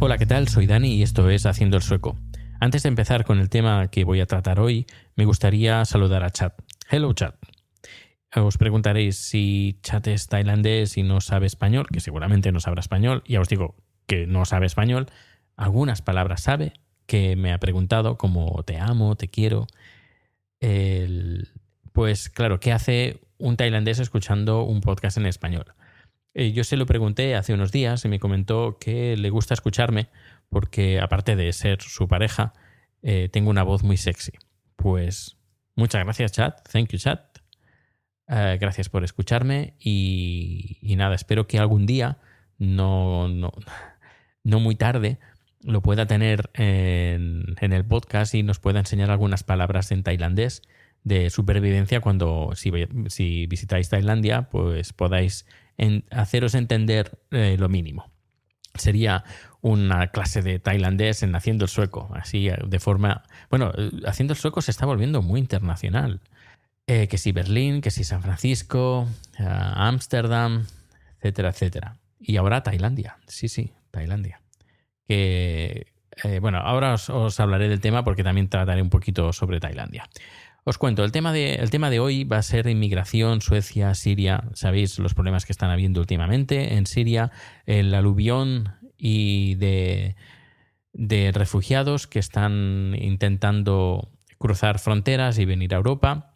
Hola, ¿qué tal? Soy Dani y esto es Haciendo el Sueco. Antes de empezar con el tema que voy a tratar hoy, me gustaría saludar a Chat. Hello, Chat. Os preguntaréis si Chat es tailandés y no sabe español, que seguramente no sabrá español. Ya os digo que no sabe español. Algunas palabras sabe, que me ha preguntado como te amo, te quiero. Pues claro, ¿qué hace un tailandés escuchando un podcast en español? Eh, yo se lo pregunté hace unos días y me comentó que le gusta escucharme porque aparte de ser su pareja, eh, tengo una voz muy sexy. Pues muchas gracias, chat. Thank you, chat. Eh, gracias por escucharme y, nada, espero que algún día, no, no, no muy tarde, lo pueda tener en, en el podcast y nos pueda enseñar algunas palabras en tailandés de supervivencia cuando si, si visitáis Tailandia, pues podáis haceros entender eh, lo mínimo. Sería una clase de tailandés en Haciendo el Sueco, así eh, de forma... Bueno, Haciendo el Sueco se está volviendo muy internacional. Eh, que si Berlín, que si San Francisco, eh, Ámsterdam, etcétera, etcétera. Y ahora Tailandia, sí, sí, Tailandia. Que, eh, bueno, ahora os, os hablaré del tema porque también trataré un poquito sobre Tailandia. Os cuento, el tema, de, el tema de hoy va a ser inmigración, Suecia, Siria. Sabéis los problemas que están habiendo últimamente en Siria, el aluvión y de, de refugiados que están intentando cruzar fronteras y venir a Europa.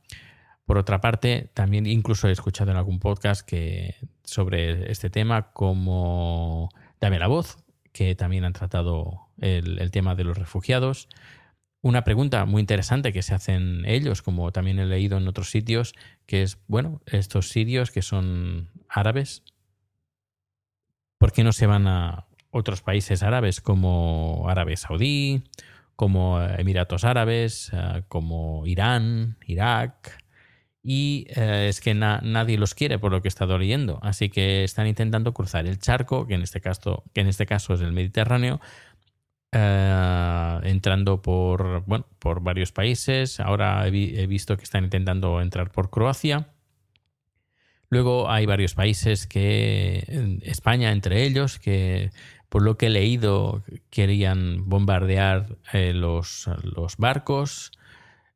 Por otra parte, también incluso he escuchado en algún podcast que sobre este tema como Dame la voz, que también han tratado el, tema de los refugiados. Una pregunta muy interesante que se hacen ellos, como también he leído en otros sitios, que es, bueno, estos sirios que son árabes, ¿por qué no se van a otros países árabes como Arabia Saudí, como Emiratos Árabes, eh, como Irán, Irak? Y eh, es que na- nadie los quiere por lo que he estado leyendo. Así que están intentando cruzar el charco, que en este caso, que en este caso es el Mediterráneo, eh, entrando por, bueno, por varios países. Ahora he, vi- he visto que están intentando entrar por Croacia. Luego hay varios países que, España entre ellos, que por lo que he leído querían bombardear eh, los, los barcos.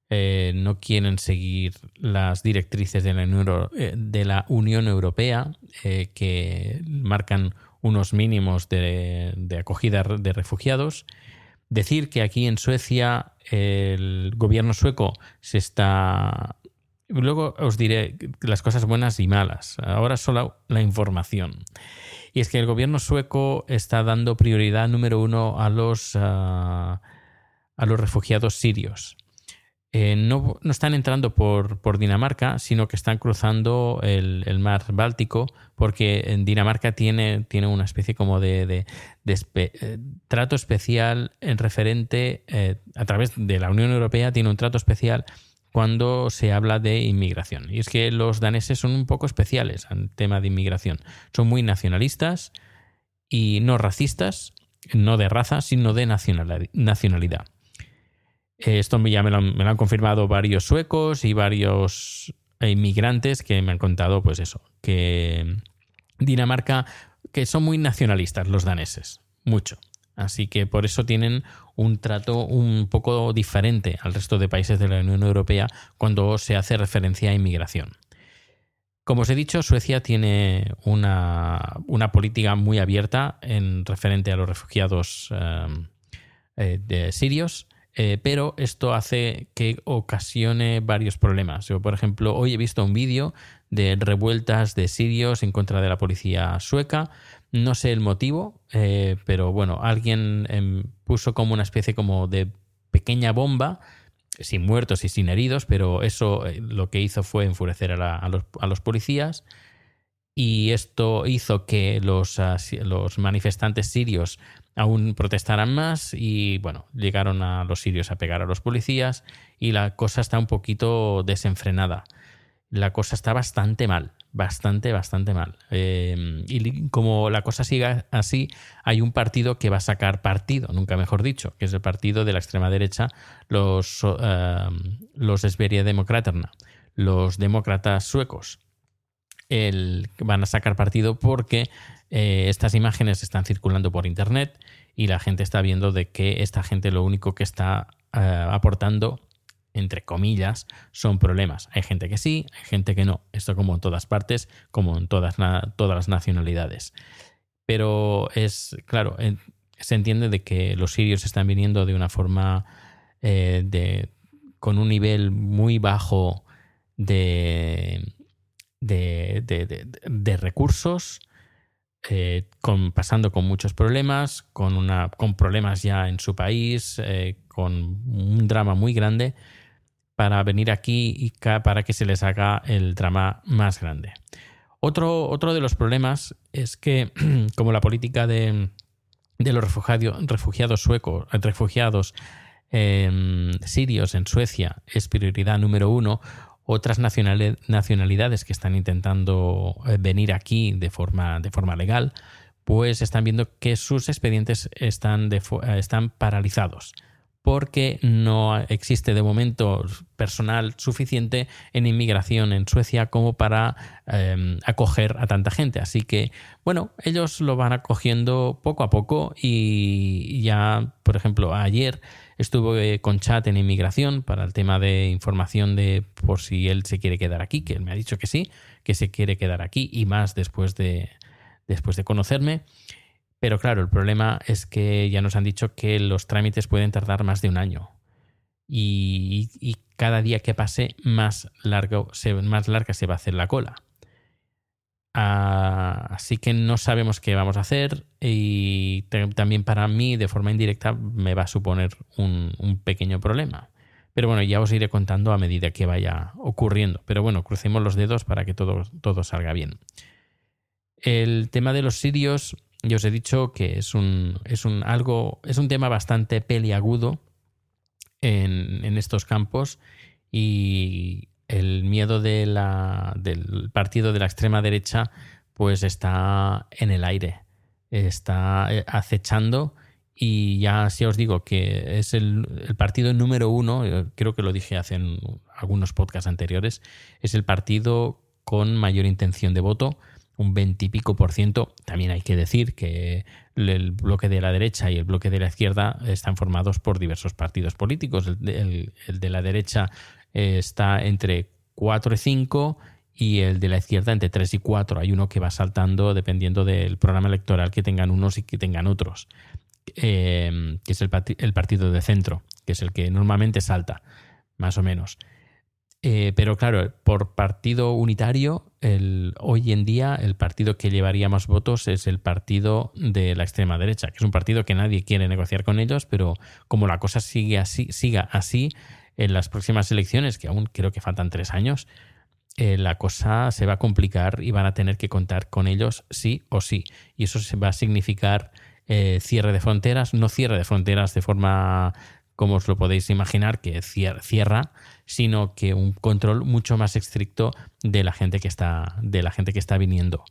Eh, no quieren seguir las directrices de la Unión, eh, Europea eh, que marcan unos mínimos de, de acogida de refugiados. Decir que aquí en Suecia el gobierno sueco se está... Luego os diré las cosas buenas y malas. Ahora solo la información. Y es que el gobierno sueco está dando prioridad número uno a los, ah, a los refugiados sirios. Eh, no, no están entrando por, por Dinamarca, sino que están cruzando el, el mar Báltico, porque en Dinamarca tiene, tiene una especie como de, de- eh, trato especial en referente, eh, a través de la Unión Europea, tiene un trato especial cuando se habla de inmigración. Y es que los daneses son un poco especiales en tema de inmigración. Son muy nacionalistas y no racistas, no de raza, sino de nacionali- nacionalidad. Esto ya me lo, han, me lo han confirmado varios suecos y varios inmigrantes que me han contado, pues eso, que Dinamarca, que son muy nacionalistas los daneses, mucho. Así que por eso tienen un trato un poco diferente al resto de países de la Unión Europea cuando se hace referencia a inmigración. Como os he dicho, Suecia tiene una, una política muy abierta en referente a los refugiados eh, eh, de sirios eh, pero esto hace que ocasione varios problemas. Yo, por ejemplo, hoy he visto un vídeo de revueltas de sirios en contra de la policía sueca. No sé el motivo, eh, pero bueno, alguien em, puso como una especie como de pequeña bomba, sin muertos y sin heridos, pero eso eh, lo que hizo fue enfurecer a, los, policías y esto hizo que los, ah, los, manifestantes sirios aún protestaran más y bueno, llegaron a los sirios a pegar a los policías y la cosa está un poquito desenfrenada. La cosa está bastante mal, bastante, bastante mal. Em, y como la cosa siga así, hay un partido que va a sacar partido, nunca mejor dicho, que es el partido de la extrema derecha, los, uh, los los demócratas suecos el, van a sacar partido porque eh, estas imágenes están circulando por internet y la gente está viendo de que esta gente lo único que está eh, aportando entre comillas, son problemas. Hay gente que sí, hay gente que no. Esto como en todas partes, como en todas, todas las nacionalidades. Pero es, claro, se entiende de que los sirios están viniendo de una forma eh, de, con un nivel muy bajo de, de, recursos, eh, pasando con muchos problemas, con, problemas ya en su país, eh, con un drama muy grande, para venir aquí y para que se les haga el drama más grande. Otro, de los problemas es que, como la política de, los refugiados, refugiados suecos, refugiados em, sirios en Suecia es prioridad número uno, otras nacionalidades que están intentando eh, venir aquí de forma, de forma legal, pues están viendo que sus expedientes están, eh, están paralizados porque no existe de momento personal suficiente en inmigración en Suecia como para em, acoger a tanta gente. Así que, bueno, ellos lo van acogiendo poco a poco y ya, por ejemplo, ayer Estuve con chat en inmigración para el tema de información de por si él se quiere quedar aquí, que él me ha dicho que sí, que se quiere quedar aquí y más después de, después de conocerme. Pero claro, el problema es que ya nos han dicho que los trámites pueden tardar más de un año. Y, cada día que pase, más, largo, más larga se va a hacer la cola. Ah, así que no sabemos qué vamos a hacer y también para mí de forma indirecta me va a suponer un, pequeño problema. Pero bueno, ya os iré contando a medida que vaya ocurriendo. Pero bueno, crucemos los dedos para que todo, todo salga bien. El tema de los sirios, yo os he dicho que es un, es un, algo, es un tema bastante peliagudo en, en estos campos y el miedo de la, del partido de la extrema derecha pues está en el aire, está eh, acechando y ya si os digo que es el, partido número uno, eh, creo que lo dije hace algunos podcasts anteriores, es el partido con mayor intención de voto, un veintipico por ciento. También hay que decir que el bloque de la derecha y el bloque de la izquierda están formados por diversos partidos políticos. el de la derecha está entre 4 y 5 y el de la izquierda entre 3 y 4. Hay uno que va saltando dependiendo del programa electoral que tengan unos y que tengan otros, eh, que es el, partido de centro, que es el que normalmente salta, más o menos. Eh, pero claro, por partido unitario, el, hoy en día el partido que llevaría más votos es el partido de la extrema derecha, que es un partido que nadie quiere negociar con ellos, pero como la cosa sigue así, siga así, en las próximas elecciones, que aún creo que faltan tres años, eh, la cosa se va a complicar y van a tener que contar con ellos sí o sí. Y eso se va a significar eh, cierre de fronteras, no cierre de fronteras de forma como os lo podéis imaginar, que cierra, sino que un control mucho más estricto de la gente que está, de la gente que está viniendo.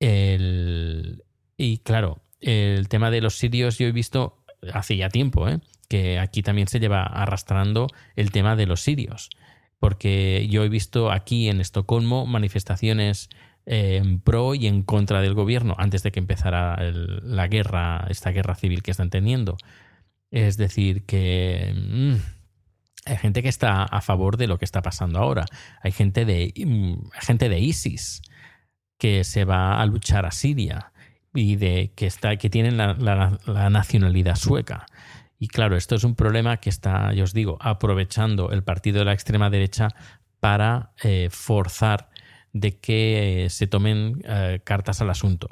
y claro, el tema de los sirios yo he visto hace ya tiempo, ¿eh? Que aquí también se lleva arrastrando el tema de los sirios, porque yo he visto aquí en Estocolmo manifestaciones eh, en pro y en contra del gobierno antes de que empezara la guerra, esta guerra civil que están teniendo. Es decir, que mm, hay gente que está a favor de lo que está pasando ahora. Hay gente de, mm, gente de ISIS que se va a luchar a Siria y de que está que tienen la nacionalidad sueca. Y claro, esto es un problema que está, yo os digo, aprovechando el partido de la extrema derecha para eh, forzar de que eh, se tomen eh, cartas al asunto.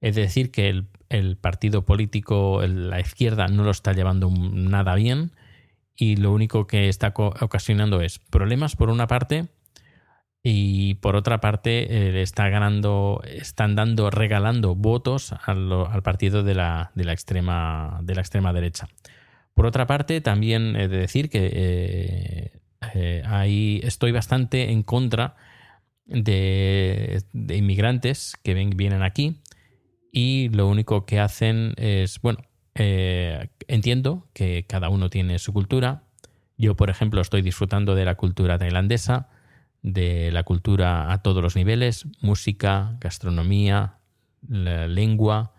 Es decir, que el, partido político, la izquierda, no lo está llevando nada bien y lo único que está ocasionando es problemas por una parte y por otra parte eh, está ganando, están dando, regalando votos al, partido de la, de, la extrema, de la extrema derecha. Por otra parte, también he de decir que eh, eh, ahí estoy bastante en contra de, de inmigrantes que vienen aquí y lo único que hacen es, bueno, entiendo que cada uno tiene su cultura. Yo, por ejemplo, estoy disfrutando de la cultura tailandesa, de la cultura a todos los niveles, música, gastronomía, lengua,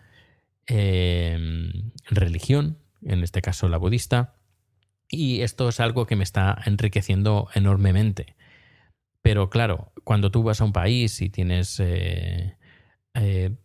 eh, religión, en este caso la budista. Y esto es algo que me está enriqueciendo enormemente. Pero claro, cuando tú vas a un país y tienes, eh, eh,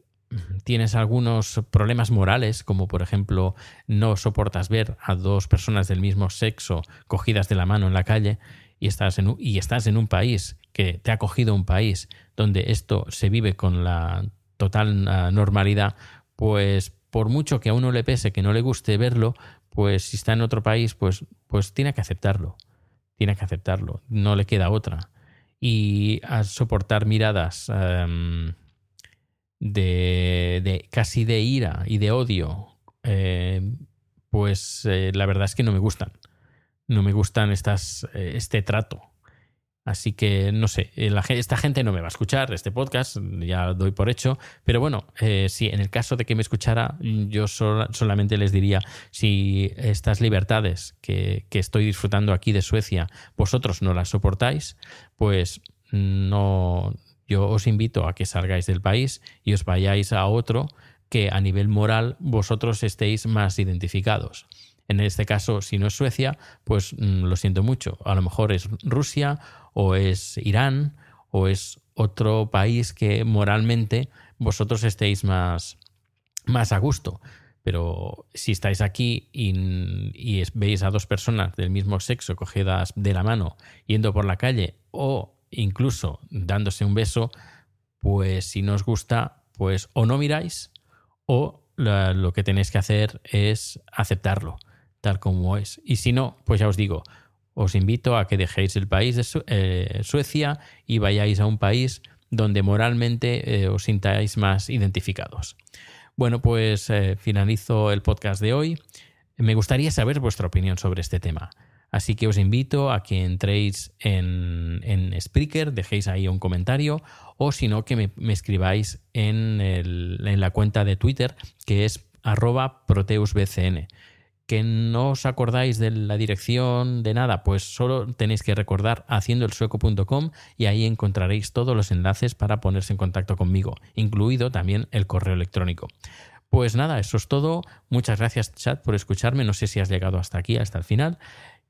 tienes algunos problemas morales, como por ejemplo no soportas ver a dos personas del mismo sexo cogidas de la mano en la calle y estás en un, y estás en un país que te ha cogido un país donde esto se vive con la total ah, normalidad, pues por mucho que a uno le pese, que no le guste verlo, pues si está en otro país, pues, pues tiene que aceptarlo. Tiene que aceptarlo. No le queda otra. Y a soportar miradas em, de, de casi de ira y de odio, eh, pues eh, la verdad es que no me gustan. No me gustan estas, eh, este trato. Así que no sé, eh, esta gente no me va a escuchar este podcast, ya doy por hecho, pero bueno, eh, sí, en el caso de que me escuchara, yo sola- solamente les diría, si estas libertades que, que estoy disfrutando aquí de Suecia, vosotros no las soportáis, pues no, yo os invito a que salgáis del país y os vayáis a otro que a nivel moral vosotros estéis más identificados. En este caso, si no es Suecia, pues mm, lo siento mucho. A lo mejor es Rusia o es Irán o es otro país que moralmente vosotros estéis más, más a gusto. Pero si estáis aquí y, veis a dos personas del mismo sexo cogidas de la mano yendo por la calle o incluso dándose un beso, pues si no os gusta, pues o no miráis o lo que tenéis que hacer es aceptarlo tal como es. Y si no, pues ya os digo, os invito a que dejéis el país de eh, Suecia y vayáis a un país donde moralmente eh, os sintáis más identificados. Bueno, pues eh, finalizo el podcast de hoy. Me gustaría saber vuestra opinión sobre este tema. Así que os invito a que entréis en, en Spreaker, dejéis ahí un comentario o si no, que me, me escribáis en, el- en la cuenta de Twitter que es arroba proteusbcn que no os acordáis de la dirección de nada, pues solo tenéis que recordar haciendoelsueco.com y ahí encontraréis todos los enlaces para ponerse en contacto conmigo, incluido también el correo electrónico. Pues nada, eso es todo. Muchas gracias, chat, por escucharme. No sé si has llegado hasta aquí, hasta el final.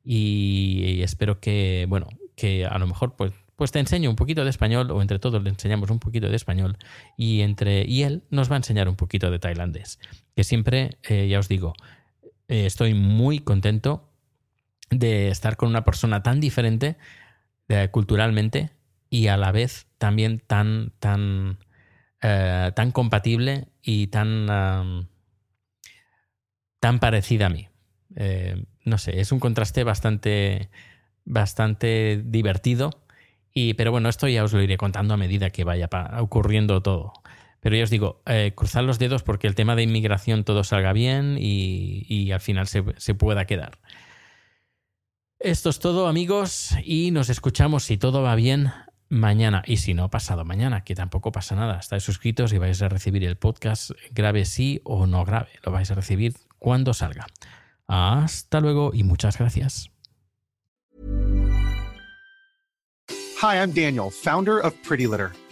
Y espero que, bueno, que a lo mejor pues, pues te enseño un poquito de español, o entre todos le enseñamos un poquito de español, y, entre, y él nos va a enseñar un poquito de tailandés. Que siempre, eh, ya os digo, eh, estoy muy contento de estar con una persona tan diferente eh, culturalmente y a la vez también tan, tan, eh, tan compatible y tan, tan parecida a mí. No sé, es un contraste bastante, bastante divertido. Y, pero bueno, esto ya os lo iré contando a medida que vaya ocurriendo todo. Pero ya os digo, eh, cruzad los dedos porque el tema de inmigración todo salga bien y, y al final se, se pueda quedar. Esto es todo, amigos, y nos escuchamos si todo va bien mañana. Y si no, pasado mañana, que tampoco pasa nada. Estáis suscritos y vais a recibir el podcast, grave sí o no grave. Lo vais a recibir cuando salga. Hasta luego y muchas gracias. Hi, I'm Daniel, founder of Pretty Litter.